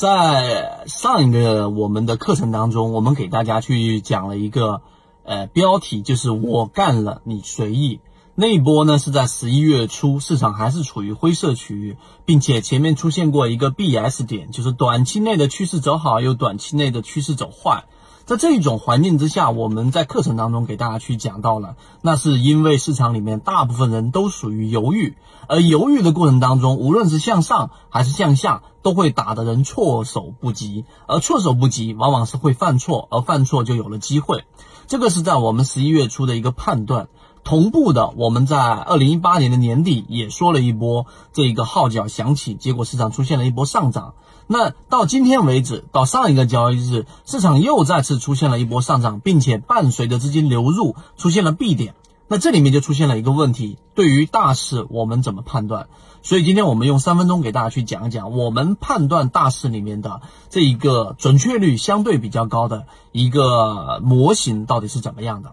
在上一个我们的课程当中，我们给大家去讲了一个呃标题，就是我干了，你随意。那一波呢是在十一月初，市场还是处于灰色区域，并且前面出现过一个 BS 点，就是短期内的趋势走好，又短期内的趋势走坏。在这一种环境之下，我们在课程当中给大家去讲到了，那是因为市场里面大部分人都属于犹豫，而犹豫的过程当中，无论是向上还是向下，都会打的人措手不及，而措手不及往往是会犯错，而犯错就有了机会。这个是在我们十一月初的一个判断。同步的，我们在二零一八年的年底也说了一波这个号角响起，结果市场出现了一波上涨。那到今天为止，到上一个交易日，市场又再次出现了一波上涨，并且伴随着资金流入出现了 B 点。那这里面就出现了一个问题，对于大势我们怎么判断？所以今天我们用三分钟给大家去讲一讲，我们判断大势里面的这一个准确率相对比较高的一个模型到底是怎么样的。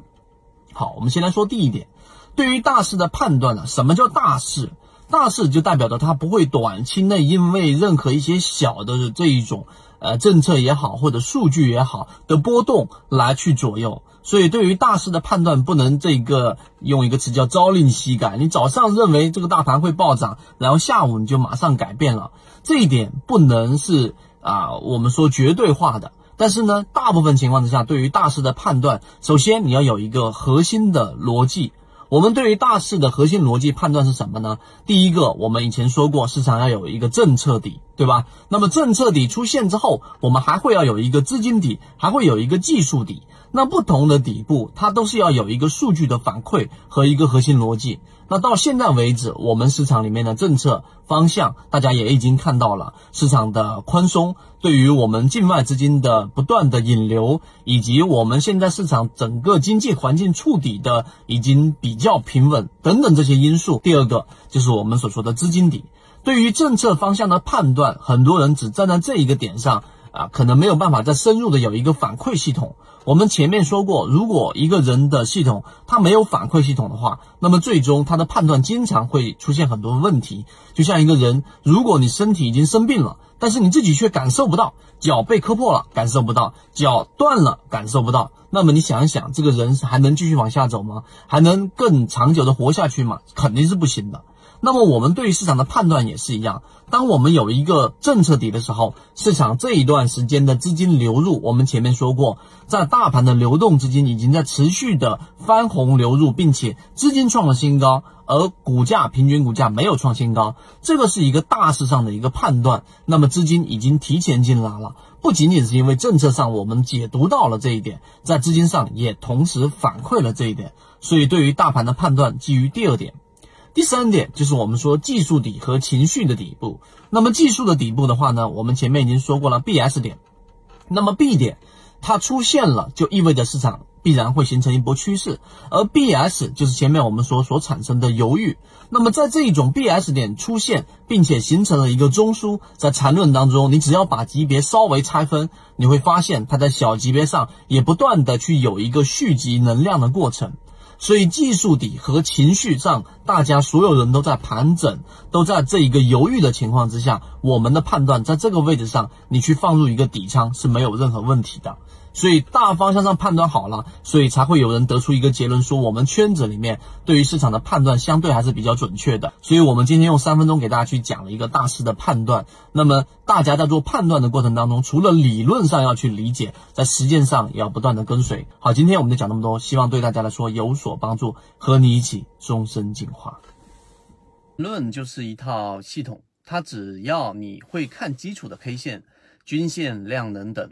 好，我们先来说第一点，对于大势的判断呢，什么叫大势？大势就代表着它不会短期内因为任何一些小的这一种呃政策也好，或者数据也好的波动来去左右。所以对于大势的判断，不能这个用一个词叫朝令夕改。你早上认为这个大盘会暴涨，然后下午你就马上改变了，这一点不能是啊我们说绝对化的。但是呢，大部分情况之下，对于大势的判断，首先你要有一个核心的逻辑。我们对于大势的核心逻辑判断是什么呢？第一个，我们以前说过，市场要有一个政策底，对吧？那么政策底出现之后，我们还会要有一个资金底，还会有一个技术底。那不同的底部，它都是要有一个数据的反馈和一个核心逻辑。那到现在为止，我们市场里面的政策方向，大家也已经看到了，市场的宽松对于我们境外资金的不断的引流，以及我们现在市场整个经济环境触底的已经比较平稳等等这些因素。第二个就是我们所说的资金底，对于政策方向的判断，很多人只站在这一个点上。啊，可能没有办法再深入的有一个反馈系统。我们前面说过，如果一个人的系统他没有反馈系统的话，那么最终他的判断经常会出现很多问题。就像一个人，如果你身体已经生病了，但是你自己却感受不到，脚被磕破了，感受不到，脚断了，感受不到，那么你想一想，这个人还能继续往下走吗？还能更长久的活下去吗？肯定是不行的。那么我们对于市场的判断也是一样，当我们有一个政策底的时候，市场这一段时间的资金流入，我们前面说过，在大盘的流动资金已经在持续的翻红流入，并且资金创了新高，而股价平均股价没有创新高，这个是一个大势上的一个判断。那么资金已经提前进来了，不仅仅是因为政策上我们解读到了这一点，在资金上也同时反馈了这一点，所以对于大盘的判断基于第二点。第三点就是我们说技术底和情绪的底部。那么技术的底部的话呢，我们前面已经说过了 B S 点，那么 B 点它出现了，就意味着市场必然会形成一波趋势，而 B S 就是前面我们说所产生的犹豫。那么在这一种 B S 点出现，并且形成了一个中枢，在缠论当中，你只要把级别稍微拆分，你会发现它在小级别上也不断的去有一个蓄积能量的过程。所以技术底和情绪上，大家所有人都在盘整，都在这一个犹豫的情况之下，我们的判断在这个位置上，你去放入一个底仓是没有任何问题的。所以大方向上判断好了，所以才会有人得出一个结论，说我们圈子里面对于市场的判断相对还是比较准确的。所以我们今天用三分钟给大家去讲了一个大势的判断。那么大家在做判断的过程当中，除了理论上要去理解，在实践上也要不断的跟随。好，今天我们就讲那么多，希望对大家来说有所帮助，和你一起终身进化。论就是一套系统，它只要你会看基础的 K 线、均线、量能等。